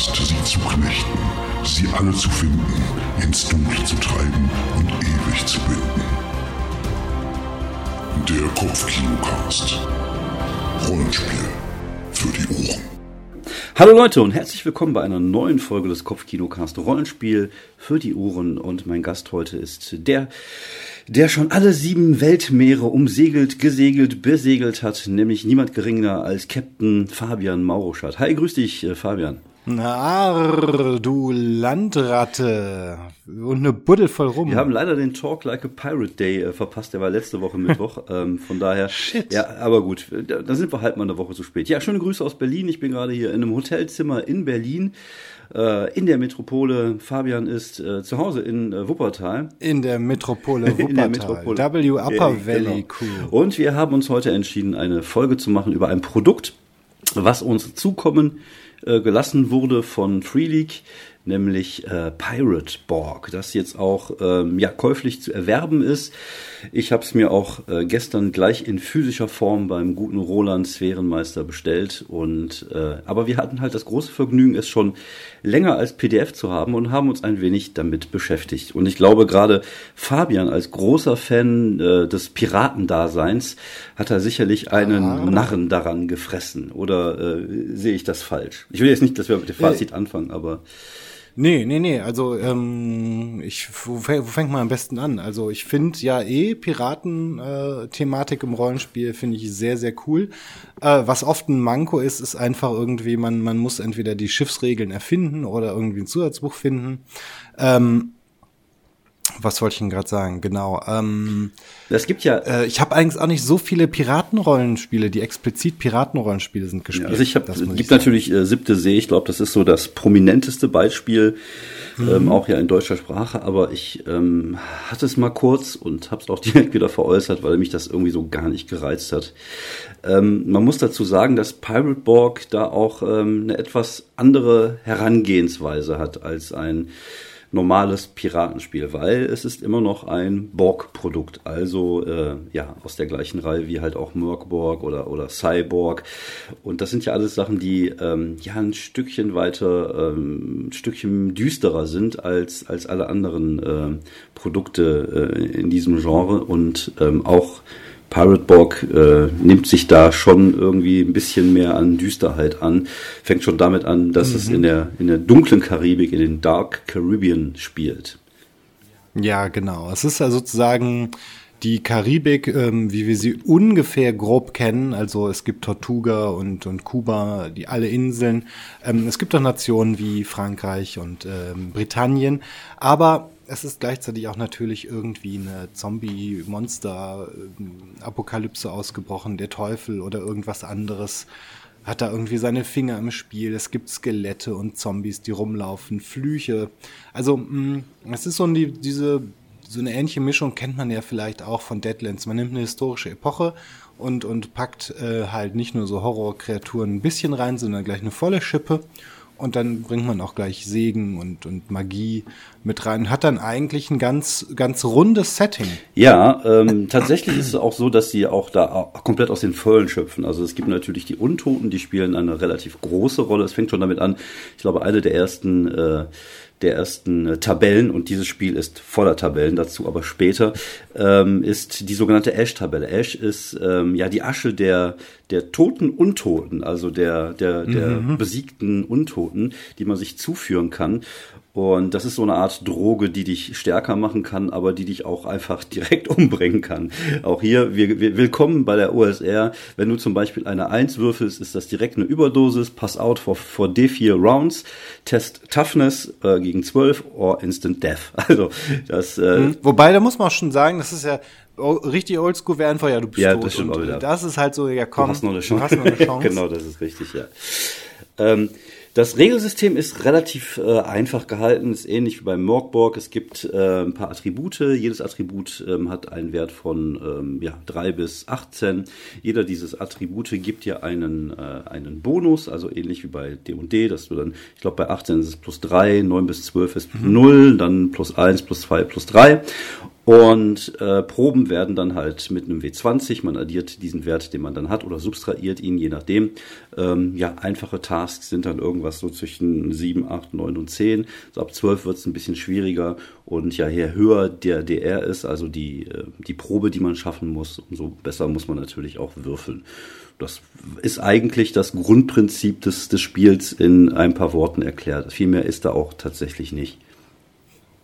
Last, sie zu knechten, sie alle zu finden, ins Dunkle zu treiben und ewig zu binden. Der Kopfkinocast. Rollenspiel für die Ohren. Hallo Leute und herzlich willkommen bei einer neuen Folge des Kopfkinocast Rollenspiel für die Ohren und mein Gast heute ist der, der schon alle sieben Weltmeere umsegelt, gesegelt, besegelt hat, nämlich niemand geringer als Captain Fabian Mauruschat. Hi, grüß dich, äh, Fabian. Na, du Landratte. Und eine Buddel voll rum. Wir haben leider den Talk Like a Pirate Day äh, verpasst, der war letzte Woche Mittwoch. ähm, von daher. Shit. Ja, aber gut, da, da sind wir halt mal eine Woche zu spät. Ja, schöne Grüße aus Berlin. Ich bin gerade hier in einem Hotelzimmer in Berlin. Äh, in der Metropole. Fabian ist äh, zu Hause in äh, Wuppertal. In der Metropole Wuppertal. In der Metropole. W Upper Valley genau. Crew. Und wir haben uns heute entschieden, eine Folge zu machen über ein Produkt, was uns zukommen äh, gelassen wurde von Free League, nämlich äh, Pirate Borg, das jetzt auch ähm, ja käuflich zu erwerben ist. Ich habe es mir auch äh, gestern gleich in physischer Form beim guten Roland Sphärenmeister bestellt und äh, aber wir hatten halt das große Vergnügen, es schon länger als PDF zu haben und haben uns ein wenig damit beschäftigt. Und ich glaube gerade Fabian als großer Fan äh, des Piratendaseins hat er sicherlich einen Ah. Narren daran gefressen. Oder äh, sehe ich das falsch? Ich will jetzt nicht, dass wir mit dem Fazit anfangen, aber Nee, nee, nee. Also, ähm, ich, wo, wo fängt man am besten an? Also, ich finde ja eh Piraten-Thematik im Rollenspiel finde ich sehr, sehr cool. Äh, was oft ein Manko ist, ist einfach irgendwie, man, man muss entweder die Schiffsregeln erfinden oder irgendwie ein Zusatzbuch finden. Ähm, was wollte ich denn gerade sagen? Genau. Ähm, es gibt ja Äh, ich habe eigentlich auch nicht so viele Piratenrollenspiele, die explizit Piratenrollenspiele sind Ja, gespielt. also ich habe, Das gibt sagen. natürlich äh, siebte See, ich glaube, das ist so das prominenteste Beispiel, ähm, auch ja in deutscher Sprache, aber ich ähm, hatte es mal kurz und habe es auch direkt wieder veräußert, weil mich das irgendwie so gar nicht gereizt hat. Ähm, man muss dazu sagen, dass Pirate Borg da auch ähm, eine etwas andere Herangehensweise hat als ein normales Piratenspiel, weil es ist immer noch ein Borg-Produkt, also äh, ja aus der gleichen Reihe wie halt auch Merkborg oder oder Cyborg. Und das sind ja alles Sachen, die ähm, ja ein Stückchen weiter, ähm, ein Stückchen düsterer sind als als alle anderen äh, Produkte äh, in diesem Genre. Und ähm, auch Pirate Borg äh, nimmt sich da schon irgendwie ein bisschen mehr an Düsterheit an. Fängt schon damit an, dass es in der, in der dunklen Karibik, in den Dark Caribbean spielt. Ja, genau. Es ist ja sozusagen die Karibik, ähm, wie wir sie ungefähr grob kennen. Also es gibt Tortuga und, und Kuba, die alle Inseln. Ähm, es gibt auch Nationen wie Frankreich und ähm, Britannien. Aber es ist gleichzeitig auch natürlich irgendwie eine Zombie-Monster-Apokalypse ausgebrochen. Der Teufel oder irgendwas anderes hat da irgendwie seine Finger im Spiel. Es gibt Skelette und Zombies, die rumlaufen, Flüche. Also, mh, es ist so die, diese, so eine ähnliche Mischung kennt man ja vielleicht auch von Deadlands. Man nimmt eine historische Epoche und, und packt äh, halt nicht nur so Horrorkreaturen ein bisschen rein, sondern gleich eine volle Schippe. Und dann bringt man auch gleich Segen und, und Magie mit rein. Hat dann eigentlich ein ganz, ganz rundes Setting. Ja, ähm, tatsächlich ist es auch so, dass sie auch da komplett aus den Vollen schöpfen. Also es gibt natürlich die Untoten, die spielen eine relativ große Rolle. Es fängt schon damit an, ich glaube, eine der ersten äh, der ersten äh, Tabellen, und dieses Spiel ist voller Tabellen, dazu aber später, ähm, ist die sogenannte Ash-Tabelle. Ash ist ähm, ja die Asche der, der toten Untoten, also der, der, der besiegten Untoten, die man sich zuführen kann. Und das ist so eine Art Droge, die dich stärker machen kann, aber die dich auch einfach direkt umbringen kann. Auch hier, wir, wir, willkommen bei der OSR. Wenn du zum Beispiel eine 1 würfelst, ist das direkt eine Überdosis. Pass out for, for D4 Rounds. Test Toughness äh, gegen 12 or Instant Death. Also das äh, Wobei, da muss man auch schon sagen, das ist ja richtig oldschool, wäre einfach, ja, du bist Ja, tot. das stimmt und auch wieder. Das ist halt so, ja Du komm, hast noch eine Chance. Du hast noch eine Chance. genau, das ist richtig, ja. Ähm, das Regelsystem ist relativ äh, einfach gehalten, ist ähnlich wie beim Morgborg. Es gibt äh, ein paar Attribute. Jedes Attribut ähm, hat einen Wert von ähm, ja, 3 bis 18. Jeder dieses Attribute gibt dir einen, äh, einen Bonus, also ähnlich wie bei D&D, dass du dann, ich glaube bei 18 ist es plus 3, 9 bis 12 ist 0, dann plus 1, plus 2, plus 3. Und äh, Proben werden dann halt mit einem W20, man addiert diesen Wert, den man dann hat, oder subtrahiert ihn, je nachdem. Ähm, ja, einfache Tasks sind dann irgendwas so zwischen 7, 8, 9 und 10. So ab 12 wird es ein bisschen schwieriger. Und ja, je höher der DR ist, also die, äh, die Probe, die man schaffen muss, umso besser muss man natürlich auch würfeln. Das ist eigentlich das Grundprinzip des, des Spiels in ein paar Worten erklärt. Viel mehr ist da auch tatsächlich nicht.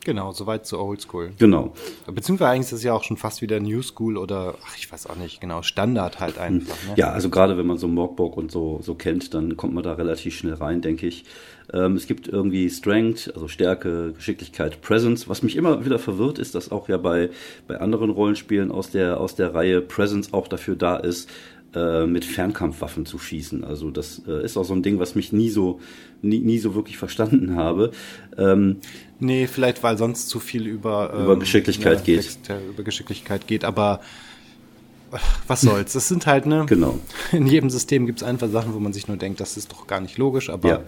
Genau, soweit zu Oldschool. Genau. Beziehungsweise eigentlich ist es ja auch schon fast wieder New School oder, ach, ich weiß auch nicht, genau, Standard halt einfach. Ne? Ja, also gerade wenn man so Morgborg und so, so kennt, dann kommt man da relativ schnell rein, denke ich. Ähm, es gibt irgendwie Strength, also Stärke, Geschicklichkeit, Presence. Was mich immer wieder verwirrt, ist, dass auch ja bei, bei anderen Rollenspielen aus der, aus der Reihe Presence auch dafür da ist, äh, mit Fernkampfwaffen zu schießen. Also das äh, ist auch so ein Ding, was mich nie so nie, nie so wirklich verstanden habe. Ähm, nee, vielleicht weil sonst zu viel über über ähm, Geschicklichkeit ja, geht. über Geschicklichkeit geht, aber was soll's? Das sind halt, ne? Genau. In jedem System gibt es einfach Sachen, wo man sich nur denkt, das ist doch gar nicht logisch, aber ja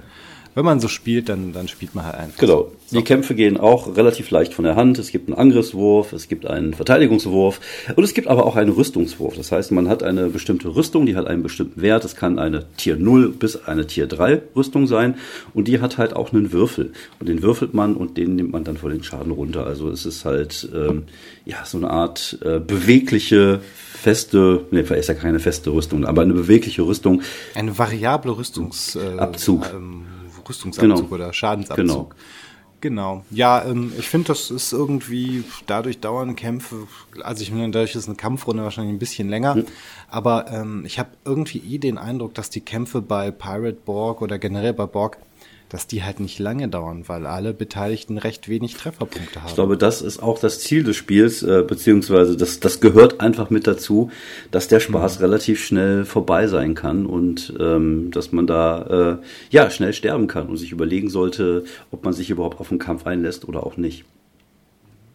wenn man so spielt, dann, dann spielt man halt einfach. Genau. So. Die Kämpfe gehen auch relativ leicht von der Hand. Es gibt einen Angriffswurf, es gibt einen Verteidigungswurf und es gibt aber auch einen Rüstungswurf. Das heißt, man hat eine bestimmte Rüstung, die hat einen bestimmten Wert. Es kann eine Tier 0 bis eine Tier 3 Rüstung sein und die hat halt auch einen Würfel. Und den würfelt man und den nimmt man dann vor den Schaden runter. Also es ist halt ähm, ja so eine Art äh, bewegliche feste, ne, ist ja keine feste Rüstung, aber eine bewegliche Rüstung. Eine variable Rüstungsabzug. Äh, ähm, Rüstungsabzug genau. oder Schadensabzug. Genau. Genau. Ja, ähm, ich finde, das ist irgendwie, dadurch dauern Kämpfe, also ich meine, dadurch ist eine Kampfrunde wahrscheinlich ein bisschen länger, mhm. aber ähm, ich habe irgendwie eh den Eindruck, dass die Kämpfe bei Pirate Borg oder generell bei Borg dass die halt nicht lange dauern, weil alle Beteiligten recht wenig Trefferpunkte haben. Ich glaube, das ist auch das Ziel des Spiels, äh, beziehungsweise das, das gehört einfach mit dazu, dass der Spaß mhm. relativ schnell vorbei sein kann und ähm, dass man da äh, ja schnell sterben kann und sich überlegen sollte, ob man sich überhaupt auf den Kampf einlässt oder auch nicht.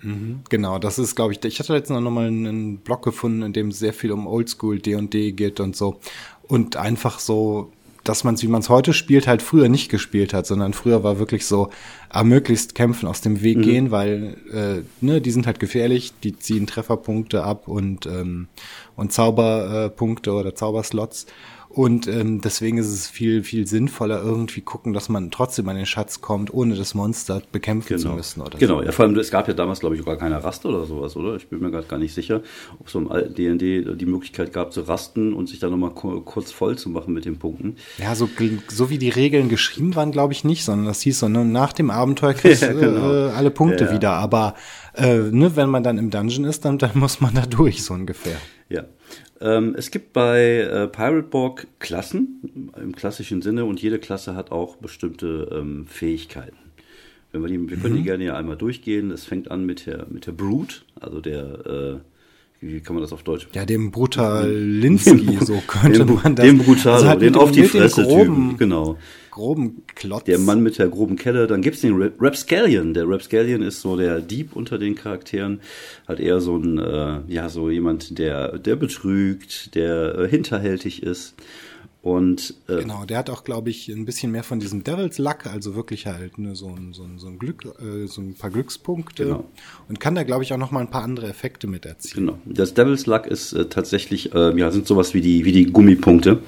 Mhm. Genau, das ist, glaube ich, ich hatte letztens noch mal einen Blog gefunden, in dem sehr viel um Oldschool D&D geht und so. Und einfach so dass man es, wie man es heute spielt, halt früher nicht gespielt hat, sondern früher war wirklich so, ah, möglichst kämpfen, aus dem Weg mhm. gehen, weil äh, ne, die sind halt gefährlich, die ziehen Trefferpunkte ab und, ähm, und Zauberpunkte oder Zauberslots. Und ähm, deswegen ist es viel, viel sinnvoller, irgendwie gucken, dass man trotzdem an den Schatz kommt, ohne das Monster bekämpfen genau. zu müssen. Oder genau, so. ja, vor allem, es gab ja damals, glaube ich, gar keine Rast oder sowas, oder? Ich bin mir gerade gar nicht sicher, ob es im alten D&D die Möglichkeit gab, zu rasten und sich dann nochmal kurz voll zu machen mit den Punkten. Ja, so, so wie die Regeln geschrieben waren, glaube ich nicht, sondern das hieß so, ne, nach dem Abenteuer kriegst du ja, genau. äh, alle Punkte ja. wieder. Aber äh, ne, wenn man dann im Dungeon ist, dann, dann muss man da durch, so ungefähr. Ja. Ähm, es gibt bei äh, Pirate Borg Klassen im klassischen Sinne und jede Klasse hat auch bestimmte ähm, Fähigkeiten. Wenn wir, die, wir können mhm. die gerne ja einmal durchgehen. Es fängt an mit der, mit der Brute, also der, äh, wie kann man das auf Deutsch? Ja, dem Brutalinski, so könnte dem, man das. Dem Brutal, also halt den auf die Fresse Typen, genau groben Klotz. Der Mann mit der groben Kelle. Dann gibt's den Rapscallion. Der Rapscallion ist so der Dieb unter den Charakteren. Hat eher so ein, äh, ja, so jemand, der, der betrügt, der äh, hinterhältig ist. Und, äh, genau, der hat auch, glaube ich, ein bisschen mehr von diesem Devil's Luck, also wirklich halt ne, so, ein, so, ein, so ein Glück, äh, so ein paar Glückspunkte genau. und kann da, glaube ich, auch noch mal ein paar andere Effekte mit erzielen. Genau, das Devil's Luck ist äh, tatsächlich, äh, ja, sind sowas wie die, wie die Gummipunkte.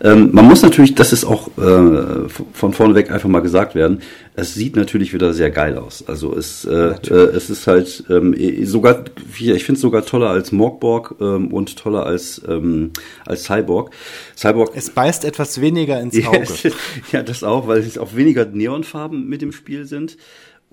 Ähm, man muss natürlich, das ist auch äh, von vorne weg einfach mal gesagt werden, es sieht natürlich wieder sehr geil aus. Also es, äh, äh, es ist halt ähm, sogar, ich finde es sogar toller als Morgborg ähm, und toller als, ähm, als Cyborg. Cyborg. Es beißt etwas weniger ins Auge. ja, das auch, weil es auch weniger Neonfarben mit dem Spiel sind.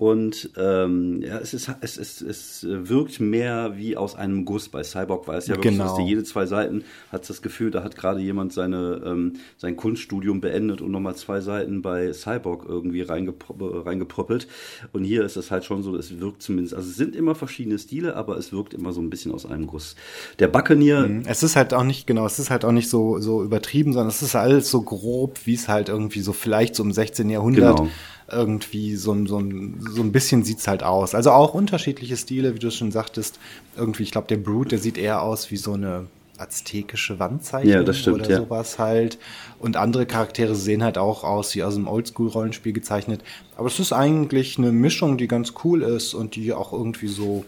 Und ähm, ja, es, ist, es, es, es wirkt mehr wie aus einem Guss. Bei Cyborg war es ja wirklich, genau. dass jede zwei Seiten hat das Gefühl, da hat gerade jemand seine, ähm, sein Kunststudium beendet und nochmal zwei Seiten bei Cyborg irgendwie reingeproppelt. Und hier ist es halt schon so, es wirkt zumindest, also es sind immer verschiedene Stile, aber es wirkt immer so ein bisschen aus einem Guss. Der Buccaneer. Mhm. Es ist halt auch nicht, genau, es ist halt auch nicht so, so übertrieben, sondern es ist alles so grob, wie es halt irgendwie so vielleicht so im 16. Jahrhundert genau irgendwie so, so, so ein bisschen sieht's halt aus. Also auch unterschiedliche Stile, wie du schon sagtest. Irgendwie, ich glaube, der Brute, der sieht eher aus wie so eine aztekische Wandzeichnung ja, das stimmt, oder ja. sowas halt. Und andere Charaktere sehen halt auch aus wie aus einem Oldschool-Rollenspiel gezeichnet. Aber es ist eigentlich eine Mischung, die ganz cool ist und die auch irgendwie so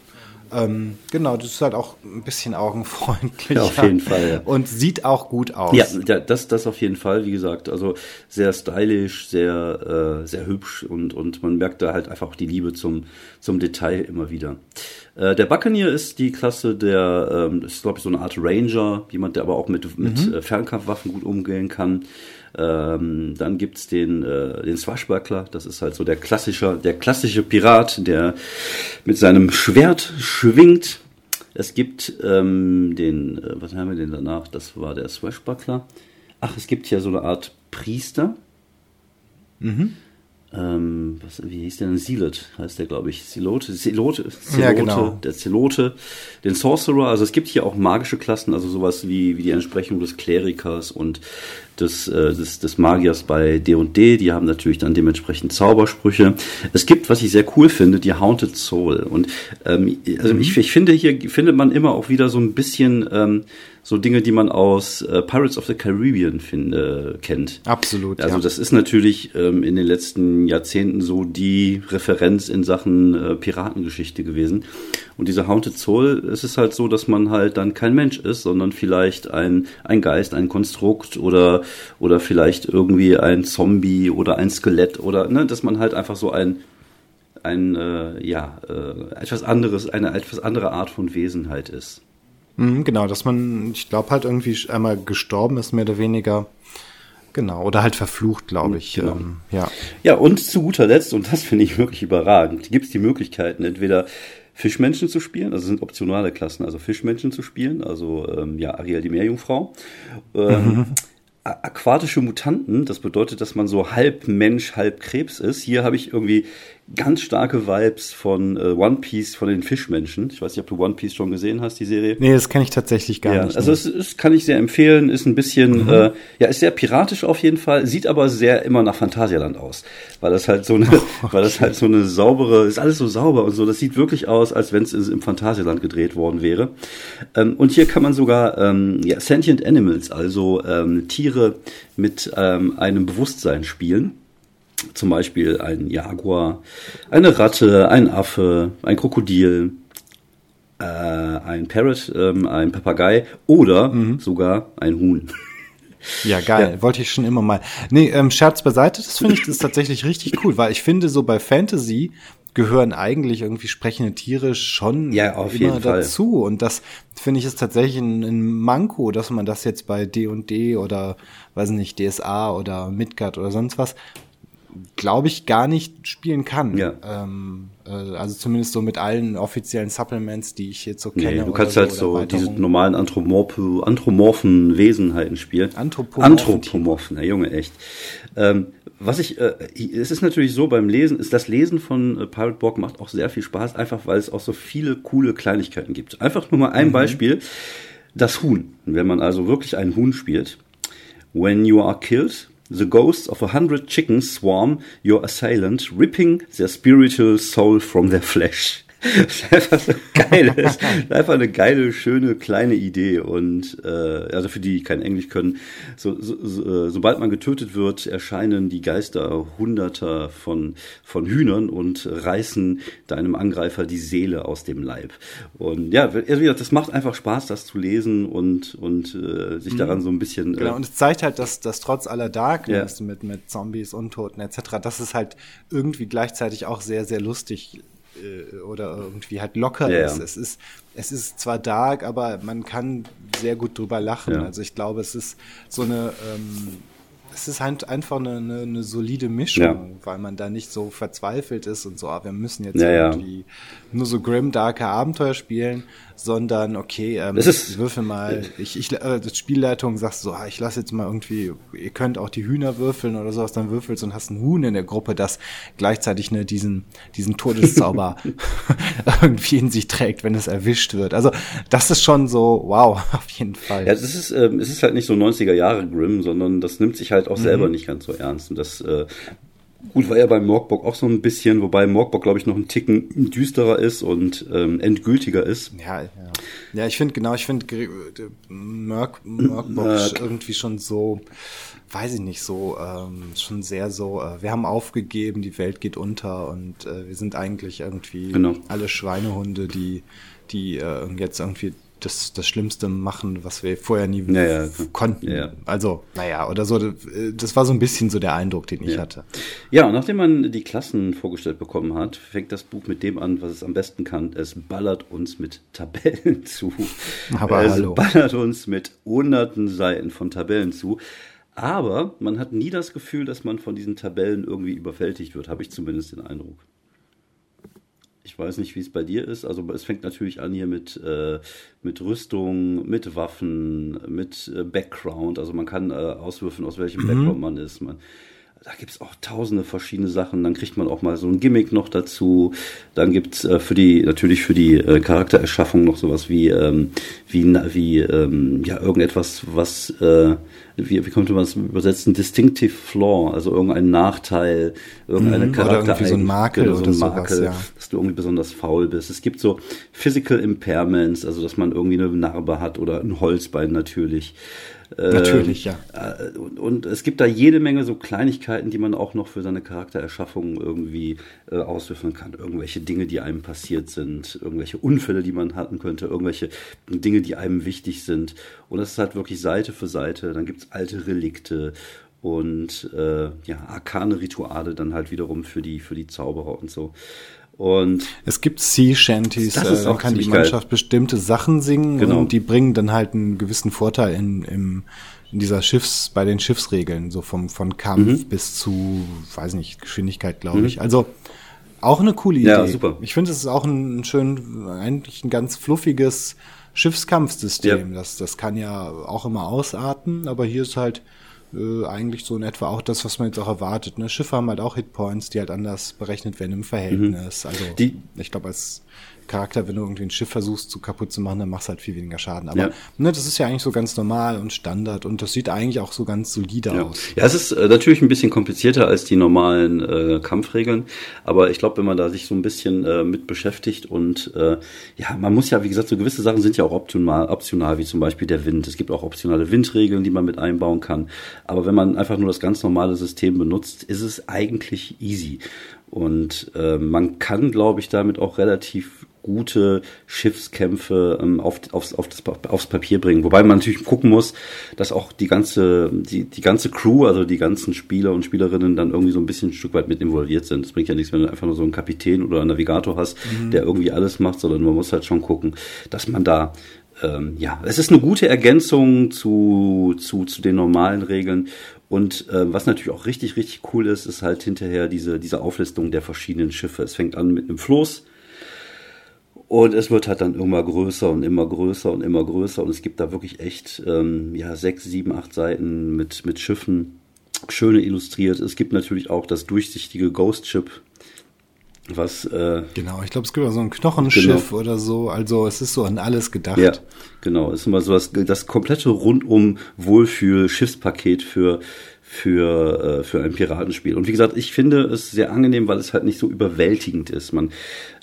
Ähm, genau, das ist halt auch ein bisschen augenfreundlich. Ja, auf jeden Fall. Ja. Und sieht auch gut aus. Ja, das, das auf jeden Fall, wie gesagt. Also sehr stylisch, sehr, äh, sehr hübsch und, und man merkt da halt einfach auch die Liebe zum, zum Detail immer wieder. Äh, der Buccaneer ist die Klasse der, ähm, ist glaube ich so eine Art Ranger, jemand, der aber auch mit, mit mhm. äh, Fernkampfwaffen gut umgehen kann. Ähm, dann gibt's den, äh, den Swashbuckler, das ist halt so der klassische, der klassische Pirat, der mit seinem Schwert schwingt. Es gibt ähm, den, äh, was haben wir denn danach? Das war der Swashbuckler. Ach, es gibt ja so eine Art Priester. Mhm ähm, was, wie hieß der denn? Silet heißt der, glaube ich. Silote, Silote, Silote ja, genau. der Zelote, den Sorcerer. Also es gibt hier auch magische Klassen, also sowas wie, wie die Entsprechung des Klerikers und des, äh, des, des Magiers bei D&D. Die haben natürlich dann dementsprechend Zaubersprüche. Es gibt, was ich sehr cool finde, die Haunted Soul. Und ähm, also mhm. ich, ich finde, hier findet man immer auch wieder so ein bisschen ähm, so Dinge, die man aus äh, Pirates of the Caribbean find, äh, kennt. Absolut. Also ja. das ist natürlich ähm, in den letzten Jahrzehnten so die Referenz in Sachen äh, Piratengeschichte gewesen. Und diese Haunted Soul, es ist halt so, dass man halt dann kein Mensch ist, sondern vielleicht ein, ein Geist, ein Konstrukt oder, oder vielleicht irgendwie ein Zombie oder ein Skelett oder, ne, dass man halt einfach so ein, ein, äh, ja, äh, etwas anderes, eine etwas andere Art von Wesenheit ist. Mhm, genau, dass man, ich glaube, halt irgendwie einmal gestorben ist, mehr oder weniger. Genau, oder halt verflucht, glaube ich. Genau. Ähm, ja. ja, und zu guter Letzt, und das finde ich wirklich überragend, gibt es die Möglichkeiten, entweder Fischmenschen zu spielen, also sind optionale Klassen, also Fischmenschen zu spielen, also ähm, ja, Ariel die Meerjungfrau. Ähm, mhm aquatische Mutanten, das bedeutet, dass man so halb Mensch, halb Krebs ist. Hier habe ich irgendwie ganz starke Vibes von äh, One Piece, von den Fischmenschen. Ich weiß nicht, ob du One Piece schon gesehen hast, die Serie. Nee, das kenne ich tatsächlich gar ja, nicht. Also es, es kann ich sehr empfehlen, ist ein bisschen, mhm. äh, ja, ist sehr piratisch auf jeden Fall, sieht aber sehr immer nach Phantasialand aus. Weil das halt so eine, oh, weil das halt so eine saubere, ist alles so sauber und so, das sieht wirklich aus, als wenn es im Phantasialand gedreht worden wäre. Ähm, und hier kann man sogar ähm, ja, Sentient Animals, also ähm, Tiere mit ähm, einem Bewusstsein spielen zum Beispiel ein Jaguar, eine Ratte, ein Affe, ein Krokodil, äh, ein Parrot, ähm, ein Papagei oder mhm. sogar ein Huhn. Ja, geil. Ja. Wollte ich schon immer mal. Nee, ähm, Scherz beiseite, das finde ich das ist tatsächlich richtig cool, weil ich finde, so bei Fantasy gehören eigentlich irgendwie sprechende Tiere schon ja, auf immer dazu. Fall. Und das finde ich ist tatsächlich ein, ein Manko, dass man das jetzt bei D&D oder, weiß nicht, DSA oder Midgard oder sonst was glaube ich, gar nicht spielen kann. Ja. Ähm, äh, also zumindest so mit allen offiziellen Supplements, die ich jetzt so kenne. Nee, du kannst halt so, so diese normalen Anthropomorph anthropomorphen Wesenheiten spielen. Anthropomorphen. Anthropomorphen, der Junge, echt. Ähm, was ich, äh, es ist natürlich so beim Lesen, ist das Lesen von äh, Pirate Borg macht auch sehr viel Spaß, einfach weil es auch so viele coole Kleinigkeiten gibt. Einfach nur mal ein mhm. Beispiel. Das Huhn. Wenn man also wirklich ein Huhn spielt. When you are killed, The ghosts of a hundred chickens swarm your assailant, ripping their spiritual soul from their flesh. Das ist einfach so geil. Das ist einfach eine geile, schöne, kleine Idee. Und äh, also für die, die kein Englisch können, so, so, so, äh, sobald man getötet wird, erscheinen die Geister hunderter von, von Hühnern und reißen deinem Angreifer die Seele aus dem Leib. Und ja, das macht einfach Spaß, das zu lesen und, und äh, sich daran so ein bisschen. Äh, genau, und es zeigt halt, dass, dass trotz aller Darkness ja. mit, mit Zombies, Untoten etc., dass es halt irgendwie gleichzeitig auch sehr, sehr lustig äh, oder irgendwie halt locker ja, ist. Es ist. Es ist zwar dark, aber man kann sehr gut drüber lachen. Ja. Also ich glaube, es ist so eine ähm, es ist halt einfach eine, eine, eine solide Mischung, ja. weil man da nicht so verzweifelt ist und so, ah, wir müssen jetzt ja, irgendwie nur so grim, darke Abenteuer spielen, sondern okay, ähm, das ist, würfel mal, ich, ich, äh, das Spielleitung sagt so, ah, ich lasse jetzt mal irgendwie, ihr könnt auch die Hühner würfeln oder sowas, dann würfelst und hast ein Huhn in der Gruppe, das gleichzeitig ne, diesen, diesen Todeszauber irgendwie in sich trägt, wenn es erwischt wird. Also das ist schon so, wow, auf jeden Fall. Ja, es ist, ähm, es ist halt nicht so 90er Jahre Grim, sondern das nimmt sich halt auch mhm. selber nicht ganz so ernst. Und das äh, Gut, war ja bei Morgbock auch so ein bisschen, wobei Morgbock, glaube ich, noch ein Ticken düsterer ist und ähm, endgültiger ist. Ja, ja. Ja, ich finde, genau, ich finde Merk, Merkbock irgendwie schon so, weiß ich nicht, so, ähm, schon sehr so, äh, wir haben aufgegeben, die Welt geht unter und äh, wir sind eigentlich irgendwie genau. alle Schweinehunde, die, die äh, jetzt irgendwie das, das Schlimmste machen, was wir vorher nie ja, ja, konnten. Ja, also, naja, oder so. Das war so ein bisschen so der Eindruck, den ich hatte. Ja, und nachdem man die Klassen vorgestellt bekommen hat, fängt das Buch mit dem an, was es am besten kann. Es ballert uns mit Tabellen zu. Aber es hallo. ballert uns mit hunderten Seiten von Tabellen zu. Aber man hat nie das Gefühl, dass man von diesen Tabellen irgendwie überfältigt wird, habe ich zumindest den Eindruck. Ich weiß nicht, wie es bei dir ist. Also es fängt natürlich an hier mit, äh, mit Rüstung, mit Waffen, mit äh, Background. Also man kann äh, auswürfen, aus welchem mhm. Background man ist. Man, da gibt's auch tausende verschiedene Sachen. Dann kriegt man auch mal so ein Gimmick noch dazu. Dann gibt's äh, für die, natürlich für die äh, Charaktererschaffung noch sowas wie, ähm, wie, wie ähm, ja, irgendetwas, was äh, wie, wie könnte man das übersetzen? Distinctive Flaw, also irgendein Nachteil, irgendeine mhm, Charakter. Oder so ein Makel oder so ein Makel, sowas, ja. dass du irgendwie besonders faul bist. Es gibt so Physical Impairments, also dass man irgendwie eine Narbe hat oder ein Holzbein natürlich. Natürlich, ja. Äh, und, und, es gibt da jede Menge so Kleinigkeiten, die man auch noch für seine Charaktererschaffung irgendwie äh, auswürfeln kann. Irgendwelche Dinge, die einem passiert sind, irgendwelche Unfälle, die man hatten könnte, irgendwelche Dinge, die einem wichtig sind. Und das ist halt wirklich Seite für Seite. Dann gibt's alte Relikte und äh, ja, arkane Rituale dann halt wiederum für die, für die Zauberer und so. Und es gibt Sea Shanties, äh, dann kann die Mannschaft geil. bestimmte Sachen singen genau. und die bringen dann halt einen gewissen Vorteil in, im, in dieser Schiffs, bei den Schiffsregeln, so vom, von Kampf mhm. bis zu, weiß nicht, Geschwindigkeit, glaube mhm. ich. Also auch eine coole Idee. Ja, super. Ich finde, es ist auch ein schön, eigentlich ein ganz fluffiges Schiffskampfsystem. Ja. Das, das kann ja auch immer ausarten, aber hier ist halt äh, eigentlich so in etwa auch das, was man jetzt auch erwartet. Ne? Schiffe haben halt auch Hitpoints, die halt anders berechnet werden im Verhältnis. Mhm. Also die, ich glaube, als Charakter, wenn du irgendwie ein Schiff versuchst zu kaputt zu machen, dann machst du halt viel weniger Schaden. Aber ja. ne, das ist ja eigentlich so ganz normal und Standard und das sieht eigentlich auch so ganz solide ja. aus. Ja, es ist äh, natürlich ein bisschen komplizierter als die normalen äh, Kampfregeln, aber ich glaube, wenn man da sich so ein bisschen äh, mit beschäftigt und äh, ja, man muss ja, wie gesagt, so gewisse Sachen sind ja auch optional, optional, wie zum Beispiel der Wind. Es gibt auch optionale Windregeln, die man mit einbauen kann. Aber wenn man einfach nur das ganz normale System benutzt, ist es eigentlich easy. Und äh, man kann, glaube ich, damit auch relativ gute Schiffskämpfe ähm, auf, aufs, auf das, aufs Papier bringen. Wobei man natürlich gucken muss, dass auch die ganze, die, die ganze Crew, also die ganzen Spieler und Spielerinnen dann irgendwie so ein bisschen ein Stück weit mit involviert sind. Das bringt ja nichts, wenn du einfach nur so einen Kapitän oder einen Navigator hast, mhm. der irgendwie alles macht, sondern man muss halt schon gucken, dass man da ähm, ja, es ist eine gute Ergänzung zu, zu, zu den normalen Regeln. Und äh, was natürlich auch richtig, richtig cool ist, ist halt hinterher diese, diese Auflistung der verschiedenen Schiffe. Es fängt an mit einem Floß, und es wird halt dann immer größer und immer größer und immer größer. Und es gibt da wirklich echt ähm, ja, sechs, sieben, acht Seiten mit, mit Schiffen. Schöne illustriert. Es gibt natürlich auch das durchsichtige Ghost Ship. Was, äh, genau, ich glaube, es gibt auch so ein Knochenschiff genau. oder so. Also es ist so an alles gedacht. Ja, genau. Es ist immer so das, das komplette rundum Wohlfühl-Schiffspaket für für, äh, für ein Piratenspiel. Und wie gesagt, ich finde es sehr angenehm, weil es halt nicht so überwältigend ist. Man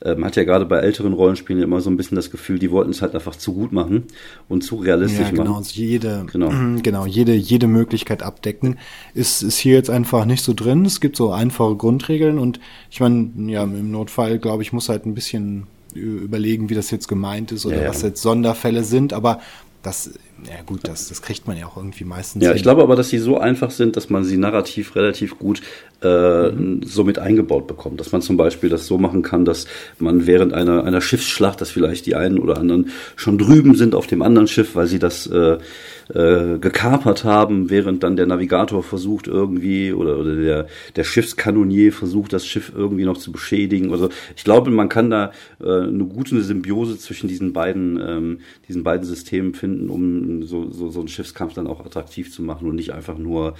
ähm, hat ja gerade bei älteren Rollenspielen immer so ein bisschen das Gefühl, die wollten es halt einfach zu gut machen und zu realistisch ja, genau, machen. Jede, genau, genau, jede, jede Möglichkeit abdecken ist, ist hier jetzt einfach nicht so drin. Es gibt so einfache Grundregeln und ich meine, ja, im Notfall, glaube ich, muss halt ein bisschen überlegen, wie das jetzt gemeint ist oder ja, ja. was jetzt Sonderfälle sind, aber das, ja gut, das, das kriegt man ja auch irgendwie meistens. Ja, hin. ich glaube aber, dass sie so einfach sind, dass man sie narrativ relativ gut äh, mhm. so mit eingebaut bekommt. Dass man zum Beispiel das so machen kann, dass man während einer, einer Schiffsschlacht, dass vielleicht die einen oder anderen schon drüben sind auf dem anderen Schiff, weil sie das äh, äh, gekapert haben, während dann der Navigator versucht irgendwie oder, oder der, der Schiffskanonier versucht, das Schiff irgendwie noch zu beschädigen. Also ich glaube, man kann da äh, eine gute Symbiose zwischen diesen beiden, ähm, diesen beiden Systemen finden, um so, so, so einen Schiffskampf dann auch attraktiv zu machen und nicht einfach nur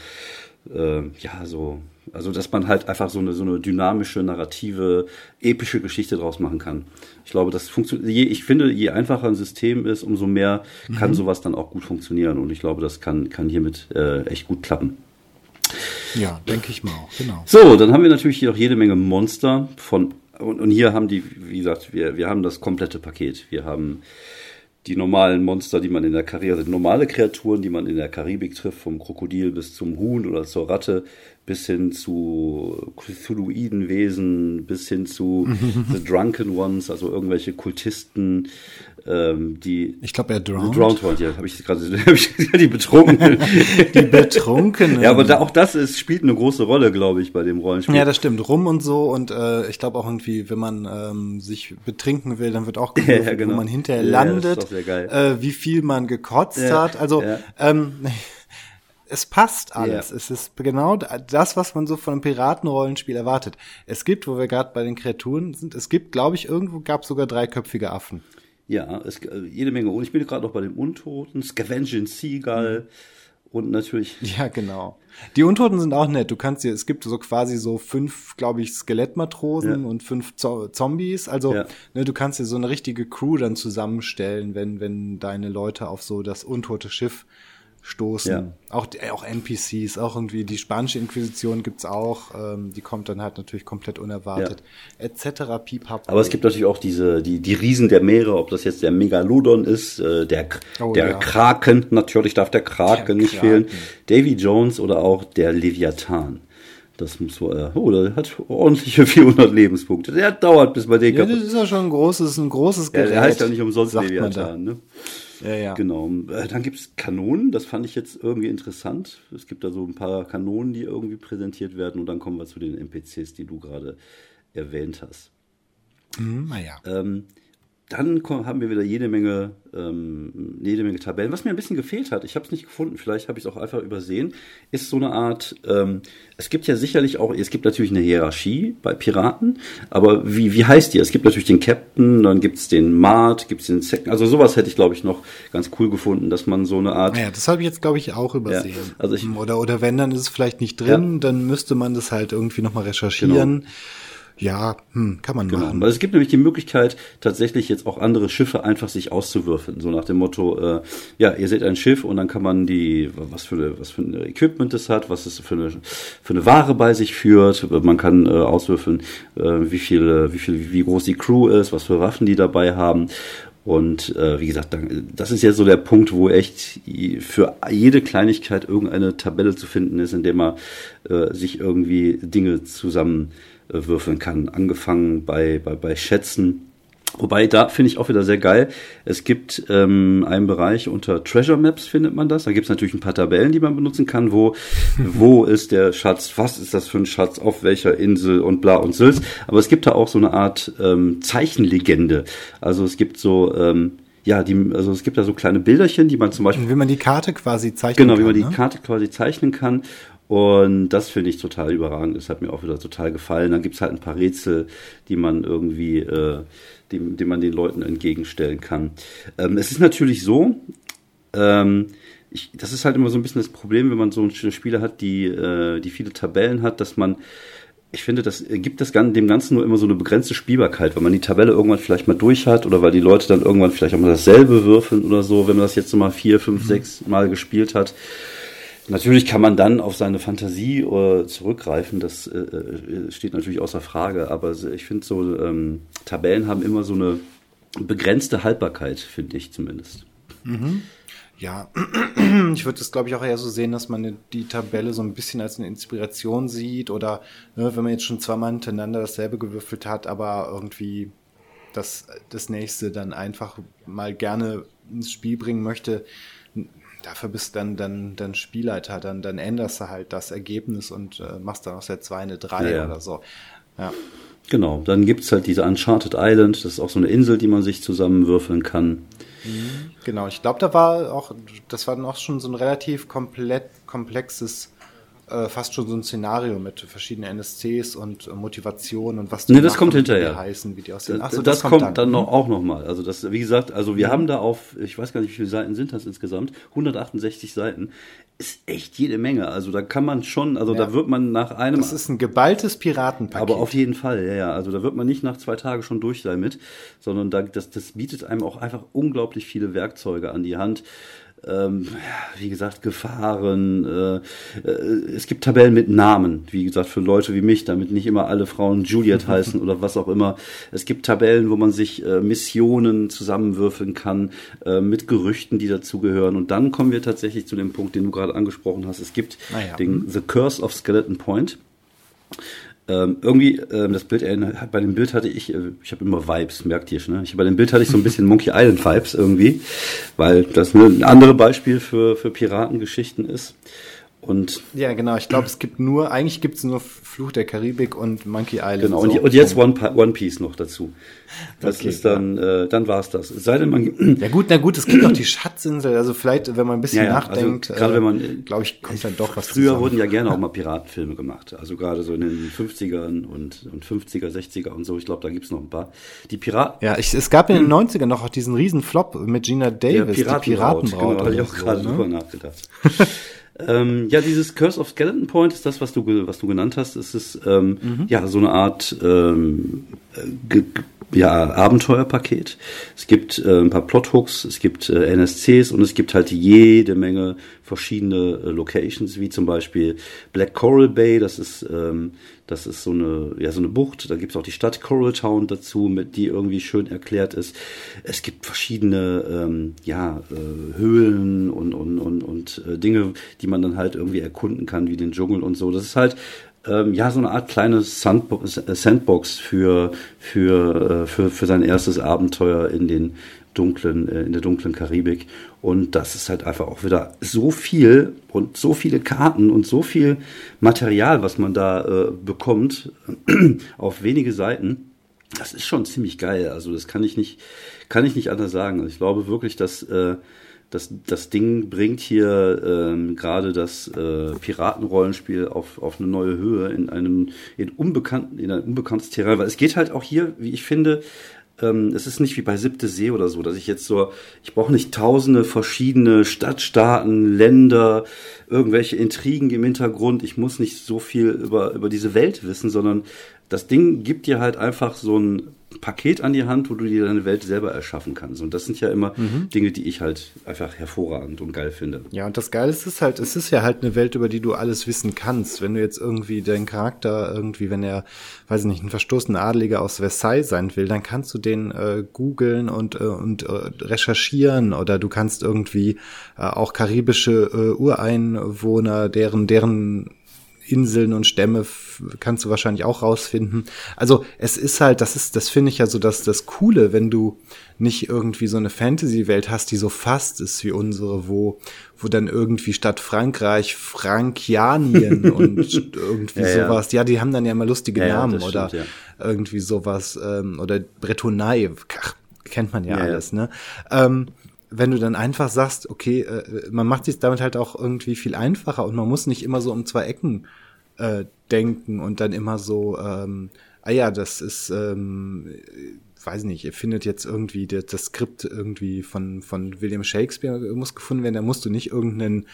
äh, ja so also, dass man halt einfach so eine, so eine dynamische, narrative, epische Geschichte draus machen kann. Ich glaube, das funktioniert, ich finde, je einfacher ein System ist, umso mehr kann mhm. sowas dann auch gut funktionieren. Und ich glaube, das kann, kann hiermit äh, echt gut klappen. Ja, denke ich mal auch, genau. So, dann haben wir natürlich hier auch jede Menge Monster von, und, und hier haben die, wie gesagt, wir, wir haben das komplette Paket. Wir haben die normalen Monster, die man in der Karibik, also normale Kreaturen, die man in der Karibik trifft, vom Krokodil bis zum Huhn oder zur Ratte, bis hin zu Cthulhuiden Wesen, bis hin zu The Drunken Ones, also irgendwelche Kultisten, ähm, die. Ich glaube, er drowned. Drowned One, ja, habe ich gerade, hab ich, die Betrunkenen. die Betrunkenen. ja, aber da, auch das ist, spielt eine große Rolle, glaube ich, bei dem Rollenspiel. Ja, das stimmt. Rum und so und äh, ich glaube auch irgendwie, wenn man ähm, sich betrinken will, dann wird auch gewürfelt, Ja, genau. wo man hinterher Ja, landet. Äh, wie viel man gekotzt Ja, hat. Also ähm, es passt alles. Ja. Es ist genau das, was man so von einem Piratenrollenspiel erwartet. Es gibt, wo wir gerade bei den Kreaturen sind, es gibt, glaube ich, irgendwo gab es sogar dreiköpfige Affen. Ja, es, äh, jede Menge. Und ich bin gerade noch bei dem Untoten, Scavenging Seagull und natürlich. Ja, genau. Die Untoten sind auch nett. Du kannst dir, es gibt so quasi so fünf, glaube ich, Skelettmatrosen Ja. und fünf Zo Zombies. Also, Ja. ne, du kannst dir so eine richtige Crew dann zusammenstellen, wenn, wenn deine Leute auf so das untote Schiff stoßen. Ja. Auch, auch NPCs, auch irgendwie die spanische Inquisition gibt's auch. Ähm, die kommt dann halt natürlich komplett unerwartet. Etc. Pipapo. Aber es gibt natürlich auch diese, die, die Riesen der Meere, ob das jetzt der Megalodon ist, äh, der, Oh, der ja. Kraken, natürlich darf der Kraken Der nicht Kraken. fehlen. Davy Jones oder auch der Leviathan. Das muss wohl, äh, oh, der hat ordentliche 400 Lebenspunkte. Der dauert, bis man den ja, das ist ja schon ein großes, ein großes Ja, Gerät. der heißt ja nicht umsonst Leviathan, ne? Ja, ja. Genau. Äh, Dann gibt's Kanonen, das fand ich jetzt irgendwie interessant. Es gibt da so ein paar Kanonen, die irgendwie präsentiert werden und dann kommen wir zu den NPCs, die du gerade erwähnt hast. Hm, naja. Ähm, dann haben wir wieder jede Menge, ähm, jede Menge Tabellen. Was mir ein bisschen gefehlt hat, ich habe es nicht gefunden, vielleicht habe ich es auch einfach übersehen, ist so eine Art, ähm, es gibt ja sicherlich auch, es gibt natürlich eine Hierarchie bei Piraten, aber wie, wie heißt die? Es gibt natürlich den Captain, dann gibt's den Mart, gibt's den Second, also sowas hätte ich glaube ich noch ganz cool gefunden, dass man so eine Art, Ja, das habe ich jetzt, glaube ich, auch übersehen. Ja, also ich- oder, oder wenn, dann ist es vielleicht nicht drin, dann müsste man das halt irgendwie nochmal recherchieren. Ja, hm, kann man Genau. machen. Weil es gibt nämlich die Möglichkeit, tatsächlich jetzt auch andere Schiffe einfach sich auszuwürfeln. So nach dem Motto, äh, ja, ihr seht ein Schiff und dann kann man die, was für, eine, was für ein Equipment es hat, was es für eine, für eine Ware bei sich führt. Man kann äh, auswürfeln, äh, wie viel, wie viel, wie groß die Crew ist, was für Waffen die dabei haben. Und äh, wie gesagt, das ist jetzt so der Punkt, wo echt für jede Kleinigkeit irgendeine Tabelle zu finden ist, in der man äh, sich irgendwie Dinge zusammen äh, würfeln kann. Angefangen bei, bei, bei Schätzen. Wobei, da finde ich auch wieder sehr geil. Es gibt ähm, einen Bereich unter Treasure Maps, findet man das. Da gibt es natürlich ein paar Tabellen, die man benutzen kann, wo, wo ist der Schatz, was ist das für ein Schatz, auf welcher Insel und bla und Sülz. Aber es gibt da auch so eine Art ähm, Zeichenlegende. Also es gibt so, ähm, ja, die, also es gibt da so kleine Bilderchen, die man zum Beispiel Und wie man die Karte quasi zeichnen Genau, kann. wie man die ne? Karte quasi zeichnen kann. Und das finde ich total überragend. Das hat mir auch wieder total gefallen. Dann gibt's halt ein paar Rätsel, die man irgendwie, äh, die, die man den Leuten entgegenstellen kann. Ähm, es ist natürlich so, ähm, ich, das ist halt immer so ein bisschen das Problem, wenn man so eine Spiele hat, die, äh, die viele Tabellen hat, dass man ich finde, das gibt das Gan- dem Ganzen nur immer so eine begrenzte Spielbarkeit, weil man die Tabelle irgendwann vielleicht mal durch hat oder weil die Leute dann irgendwann vielleicht auch mal dasselbe würfeln oder so, wenn man das jetzt so mal vier, fünf, sechs Mal gespielt hat. Natürlich kann man dann auf seine Fantasie äh, zurückgreifen, das äh, äh, steht natürlich außer Frage, aber ich finde so, ähm, Tabellen haben immer so eine begrenzte Haltbarkeit, finde ich zumindest. Ja, ich würde das, glaube ich, auch eher so sehen, dass man die Tabelle so ein bisschen als eine Inspiration sieht oder ne, wenn man jetzt schon zweimal hintereinander dasselbe gewürfelt hat, aber irgendwie das, das nächste dann einfach mal gerne ins Spiel bringen möchte, dafür bist dann, dann, dann Spielleiter, dann, dann änderst du halt das Ergebnis und äh, machst dann aus der 2 eine 3 Ja, oder so. Ja. Genau, dann gibt's halt diese Uncharted Island, das ist auch so eine Insel, die man sich zusammenwürfeln kann. Genau, ich glaube, da war auch, das war dann auch schon so ein relativ komplett komplexes, äh, fast schon so ein Szenario mit verschiedenen NSCs und äh, Motivation und was die Nee, das kommt hinterher. heißen, wie die aussehen. Das, Ach so, das, kommt dann, Mhm. noch, auch nochmal. Also das, wie gesagt, also wir haben da auf, ich weiß gar nicht, wie viele Seiten sind das insgesamt, 168 Seiten. Ist echt jede Menge. Also da kann man schon, also Ja. da wird man nach einem, Das ist ein geballtes Piratenpaket. aber auf jeden Fall, ja, ja. Also da wird man nicht nach zwei Tagen schon durch sein mit, sondern da, das, das bietet einem auch einfach unglaublich viele Werkzeuge an die Hand. Ähm, wie gesagt, Gefahren. Äh, äh, es gibt Tabellen mit Namen, wie gesagt, für Leute wie mich, damit nicht immer alle Frauen Juliet heißen oder was auch immer. Es gibt Tabellen, wo man sich äh, Missionen zusammenwürfeln kann, äh, mit Gerüchten, die dazugehören. Und dann kommen wir tatsächlich zu dem Punkt, den du gerade angesprochen hast. Es gibt ja. den The Curse of Skeleton Point. Ähm, irgendwie, ähm, das Bild, erinnert- bei dem Bild hatte ich, äh, ich habe immer Vibes, merkt ihr schon, ne? Ich, bei dem Bild hatte ich so ein bisschen Monkey Island Vibes irgendwie, weil das ein anderes Beispiel für, für Piratengeschichten ist. Und Ja, genau. Ich glaube, es gibt nur, eigentlich gibt es nur Fluch der Karibik und Monkey Island. genau, So. und, und jetzt One, One Piece noch dazu. Das Okay, ist dann, äh, dann war's das. Sei denn, man, Ja gut, na gut, es gibt noch die Schatzinsel. Also vielleicht, wenn man ein bisschen Ja, ja, nachdenkt, also gerade wenn man- äh, glaube ich, kommt dann doch was Früher zusammen. wurden ja gerne auch mal Piratenfilme gemacht. Also gerade so in den 50ern und, und 50er, 60er und so. Ich glaube, da gibt's noch ein paar. Die Piraten, Ja, ich, es gab in den 90ern noch auch diesen riesen Flop mit Gina Davis, die Piratenbraut. Genau, da hatte ich auch so, gerade ne? drüber nachgedacht. ähm, ja, dieses Curse of Skeleton Point ist das, was du, was du genannt hast. Es ist ähm, Mhm. ja so eine Art ähm, äh, ja, Abenteuerpaket. Es gibt äh, ein paar Plothooks, es gibt äh, NSCs und es gibt halt jede Menge verschiedene äh, Locations, wie zum Beispiel Black Coral Bay, das ist, ähm, das ist so eine, ja, so eine Bucht. Da gibt's auch die Stadt Coral Town dazu, mit die irgendwie schön erklärt ist. Es gibt verschiedene ähm, ja, äh, Höhlen und, und, und, und äh, Dinge, die man dann halt irgendwie erkunden kann, wie den Dschungel und so. Das ist halt ähm, ja so eine Art kleine Sandbo Sandbox für, für, äh, für, für sein erstes Abenteuer in den dunklen, äh, in der dunklen Karibik. Und das ist halt einfach auch wieder so viel und so viele Karten und so viel Material, was man da äh, bekommt, auf wenige Seiten. Das ist schon ziemlich geil. Also das kann ich nicht, kann ich nicht anders sagen. Also ich glaube wirklich, dass äh, das, das Ding bringt hier ähm, gerade das äh, Piratenrollenspiel auf, auf eine neue Höhe in einem in unbekannten in ein unbekanntes Terrain, weil es geht halt auch hier, wie ich finde, ähm, es ist nicht wie bei Siebte See oder so, dass ich jetzt so, ich brauche nicht tausende verschiedene Stadtstaaten, Länder, irgendwelche Intrigen im Hintergrund. Ich muss nicht so viel über, über diese Welt wissen, sondern das Ding gibt dir halt einfach so ein Paket an die Hand, wo du dir deine Welt selber erschaffen kannst. Und das sind ja immer Dinge, die ich halt einfach hervorragend und geil finde. Ja, und das Geile ist, es ist halt, es ist ja halt eine Welt, über die du alles wissen kannst. Wenn du jetzt irgendwie deinen Charakter irgendwie, wenn er, weiß ich nicht, ein verstoßener Adeliger aus Versailles sein will, dann kannst du den äh, googeln und, äh, und äh, recherchieren oder du kannst irgendwie äh, auch karibische äh, Ureinwohner, deren, deren Inseln und Stämme kannst du wahrscheinlich auch rausfinden. Also es ist halt, das ist, das finde ich ja so, dass das Coole, wenn du nicht irgendwie so eine Fantasy-Welt hast, die so fast ist wie unsere, wo, wo dann irgendwie statt Frankreich Frankianien und irgendwie Ja, sowas, ja, die haben dann ja immer lustige Ja, Namen oder stimmt, irgendwie sowas, ähm, oder Bretonei, kennt man ja. alles, ne? Ähm, wenn du dann einfach sagst, okay, äh, man macht sich damit halt auch irgendwie viel einfacher und man muss nicht immer so um zwei Ecken äh, denken und dann immer so, ähm, ah ja, das ist, ähm, äh, weiß nicht, ihr findet jetzt irgendwie das, das Skript irgendwie von, von William Shakespeare muss gefunden werden, da musst du nicht irgendeinen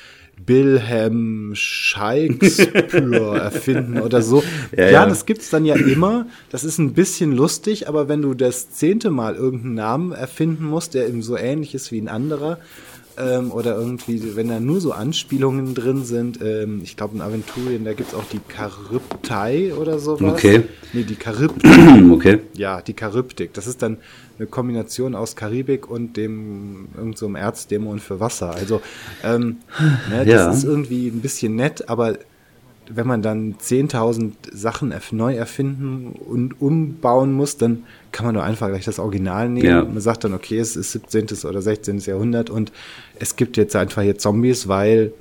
Wilhelm Shakespeare erfinden oder so. Ja, Ja, ja. das gibt's dann ja immer. Das ist ein bisschen lustig, aber wenn du das zehnte Mal irgendeinen Namen erfinden musst, der eben so ähnlich ist wie ein anderer, ähm, oder irgendwie, wenn da nur so Anspielungen drin sind, ähm, ich glaube in Aventurien, da gibt's auch die Charybdei oder sowas. Okay. Nee, die Charybdis. okay. Ja, die Charybdik. Das ist dann eine Kombination aus Karibik und dem irgend so Erzdämon für Wasser. Also ähm, ne, das Ja. ist irgendwie ein bisschen nett, aber wenn man dann 10.000 Sachen neu erfinden und umbauen muss, dann kann man doch einfach gleich das Original nehmen. Ja. Man sagt dann, okay, es ist 17. oder 16. Jahrhundert und es gibt jetzt einfach hier Zombies, weil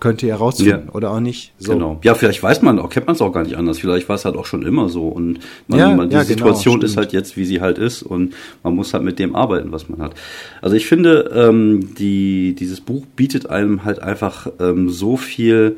könnte ja rausfinden Ja. oder auch nicht. So. Genau. Ja, vielleicht weiß man auch, kennt man es auch gar nicht anders. Vielleicht war es halt auch schon immer so. Und man, Ja, man, die ja, genau, Situation ist stimmt. halt jetzt, wie sie halt ist. Und man muss halt mit dem arbeiten, was man hat. Also ich finde, ähm, die, dieses Buch bietet einem halt einfach ähm, so viel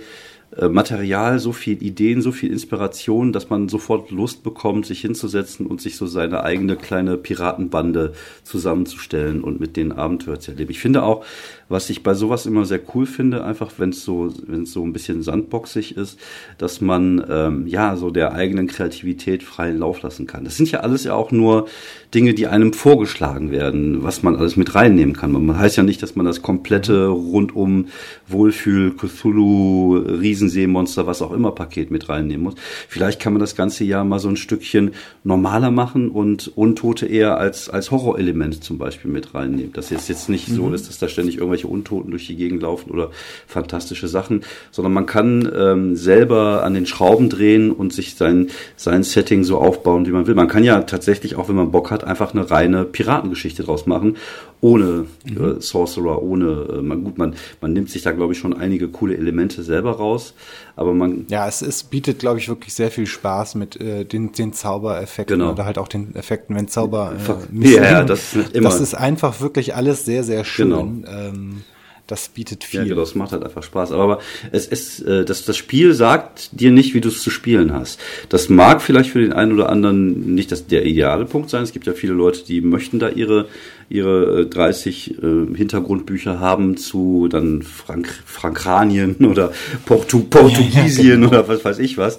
Material, so viel Ideen, so viel Inspiration, dass man sofort Lust bekommt, sich hinzusetzen und sich so seine eigene kleine Piratenbande zusammenzustellen und mit denen Abenteuer zu erleben. Ich finde auch, was ich bei sowas immer sehr cool finde, einfach wenn es so, wenn es so ein bisschen sandboxig ist, dass man ähm, ja so der eigenen Kreativität freien Lauf lassen kann. Das sind ja alles ja auch nur Dinge, die einem vorgeschlagen werden, was man alles mit reinnehmen kann. Man heißt ja nicht, dass man das komplette rundum Wohlfühl, Cthulhu, Riesenseemonster, was auch immer Paket mit reinnehmen muss. Vielleicht kann man das ganze Jahr mal so ein Stückchen normaler machen und Untote eher als, als Horrorelement zum Beispiel mit reinnehmen. Dass jetzt jetzt nicht mhm. so ist, dass da ständig irgendwelche Untoten durch die Gegend laufen oder fantastische Sachen, sondern man kann ähm, selber an den Schrauben drehen und sich sein, sein Setting so aufbauen, wie man will. Man kann ja tatsächlich, auch wenn man Bock hat, einfach eine reine Piratengeschichte draus machen ohne mhm. äh, Sorcerer, ohne, äh, man, gut, man, man nimmt sich da, glaube ich, schon einige coole Elemente selber raus, aber man. Ja, es, es bietet, glaube ich, wirklich sehr viel Spaß mit äh, den, den Zaubereffekten genau. oder halt auch den Effekten, wenn Zauber. Äh, ja, ja, das ist immer. Das ist einfach wirklich alles sehr, sehr schön. Genau. Ähm, das bietet viel. Ja, genau, das macht halt einfach Spaß. Aber es ist, äh, das, das Spiel sagt dir nicht, wie du es zu spielen hast. Das mag vielleicht für den einen oder anderen nicht das, der ideale Punkt sein. Es gibt ja viele Leute, die möchten da ihre ihre 30 äh, äh, Hintergrundbücher haben zu dann Frank Frankranien oder Portu Portugiesien ja, ja, genau. oder was weiß ich was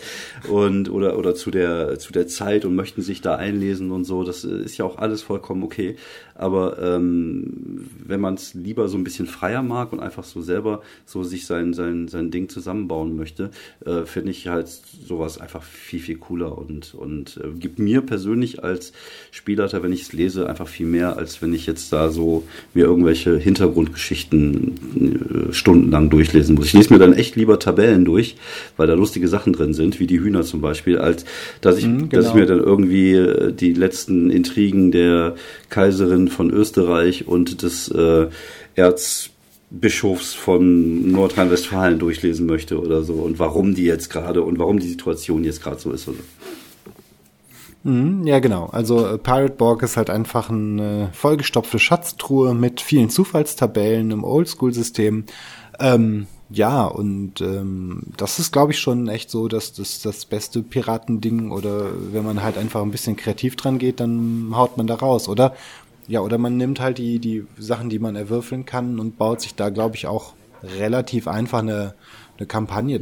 und oder oder zu der zu der Zeit und möchten sich da einlesen und so. Das ist ja auch alles vollkommen okay. Aber ähm, wenn man es lieber so ein bisschen freier mag und einfach so selber so sich sein sein sein Ding zusammenbauen möchte, äh, finde ich halt sowas einfach viel viel cooler und und äh, gibt mir persönlich als Spielleiter, wenn ich es lese, einfach viel mehr als wenn ich jetzt da so mir irgendwelche Hintergrundgeschichten äh, stundenlang durchlesen muss. Ich lese mir dann echt lieber Tabellen durch, weil da lustige Sachen drin sind, wie die Hühner zum Beispiel, als dass ich, mhm, genau. dass ich mir dann irgendwie äh, die letzten Intrigen der Kaiserin von Österreich und des äh, Erzbischofs von Nordrhein-Westfalen durchlesen möchte oder so und warum die jetzt gerade und warum die Situation jetzt gerade so ist. Oder. Mhm, ja, genau. Also äh, Pirate Borg ist halt einfach eine vollgestopfte Schatztruhe mit vielen Zufallstabellen im Oldschool-System. Ähm, ja, und ähm, das ist, glaube ich, schon echt so, dass das das beste Piratending oder wenn man halt einfach ein bisschen kreativ dran geht, dann haut man da raus, oder? Ja, oder man nimmt halt die, die Sachen, die man erwürfeln kann und baut sich da, glaube ich, auch relativ einfach eine, eine Kampagne mhm.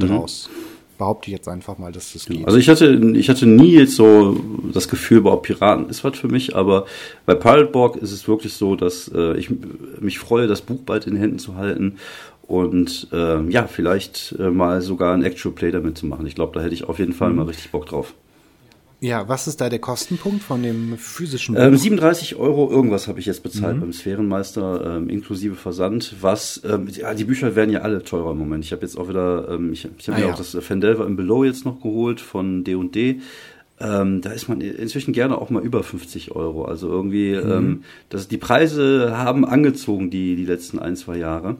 Behaupte ich jetzt einfach mal, dass das geht. Also ich hatte, ich hatte nie jetzt so das Gefühl, überhaupt Piraten ist was für mich, aber bei Pirate ist es wirklich so, dass äh, ich mich freue, das Buch bald in den Händen zu halten und äh, ja, vielleicht äh, mal sogar ein Actual Play damit zu machen. Ich glaube, da hätte ich auf jeden Fall mhm. mal richtig Bock drauf. Ja, was ist da der Kostenpunkt von dem physischen Buch? Ähm, 37 Euro irgendwas habe ich jetzt bezahlt mhm. beim Sphärenmeister, ähm, inklusive Versand. Was, ähm, ja, die Bücher werden ja alle teurer im Moment. Ich habe jetzt auch wieder, ähm, ich, ich habe ah, mir ja. auch das Fendelver im Below jetzt noch geholt von D&D. Ähm, da ist man inzwischen gerne auch mal über 50 Euro. Also irgendwie, mhm. ähm, das, die Preise haben angezogen die, die letzten ein, zwei Jahre.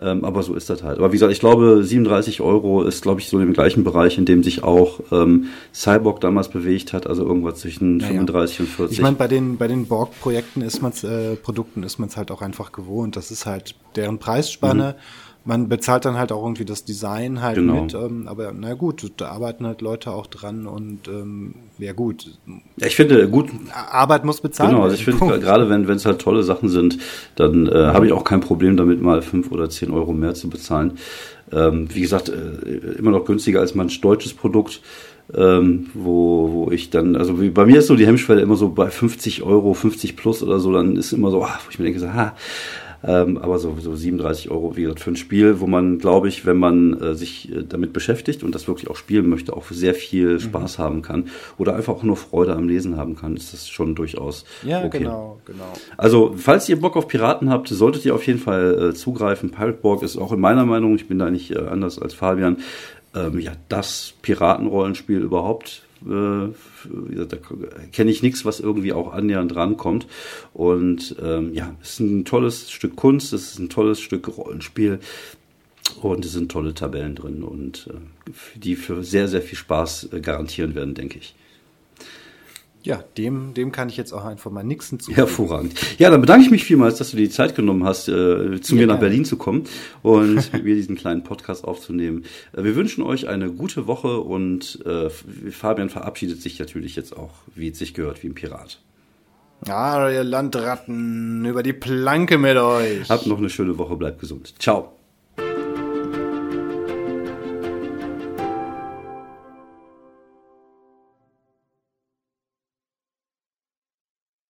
Ähm, aber so ist das halt. Aber wie gesagt, ich glaube, 37 Euro ist, glaube ich, so im gleichen Bereich, in dem sich auch ähm, Cyborg damals bewegt hat, also irgendwas zwischen ja, 35 ja. und 40. Ich meine, bei den, bei den Borg-Projekten ist man's, äh, Produkten ist man es halt auch einfach gewohnt. Das ist halt deren Preisspanne. Mhm man bezahlt dann halt auch irgendwie das Design halt genau. mit, ähm, aber na gut, da arbeiten halt Leute auch dran und ähm, ja gut. Ja, ich finde gut. Arbeit muss bezahlt Genau, also ich finde gerade wenn wenn es halt tolle Sachen sind, dann äh, habe ich auch kein Problem damit mal fünf oder zehn Euro mehr zu bezahlen. Ähm, wie gesagt, äh, immer noch günstiger als mein deutsches Produkt. Ähm, wo, wo ich dann, also wie, bei mir ist so die Hemmschwelle immer so bei 50 Euro, 50 plus oder so, dann ist immer so, ach, wo ich mir denke, so, ha, ähm, aber so, so 37 Euro, wie gesagt, für ein Spiel, wo man, glaube ich, wenn man äh, sich äh, damit beschäftigt und das wirklich auch spielen möchte, auch sehr viel mhm. Spaß mhm. haben kann oder einfach auch nur Freude am Lesen haben kann, ist das schon durchaus. Ja, okay. genau, genau. Also, falls ihr Bock auf Piraten habt, solltet ihr auf jeden Fall äh, zugreifen. Pirate Borg ist auch in meiner Meinung, ich bin da nicht äh, anders als Fabian, ähm, ja, das Piratenrollenspiel überhaupt da kenne ich nichts, was irgendwie auch annähernd rankommt. Und ähm, ja, es ist ein tolles Stück Kunst, es ist ein tolles Stück Rollenspiel und es sind tolle Tabellen drin und äh, die für sehr, sehr viel Spaß äh, garantieren werden, denke ich. Ja, dem, dem kann ich jetzt auch einfach mal nichts hinzufügen. Hervorragend. Ja, dann bedanke ich mich vielmals, dass du dir die Zeit genommen hast, äh, zu ja, mir nach Berlin zu kommen und mit mir diesen kleinen Podcast aufzunehmen. Äh, wir wünschen euch eine gute Woche und äh, Fabian verabschiedet sich natürlich jetzt auch, wie es sich gehört, wie ein Pirat. Ah, ihr Landratten, über die Planke mit euch. Habt noch eine schöne Woche, bleibt gesund. Ciao.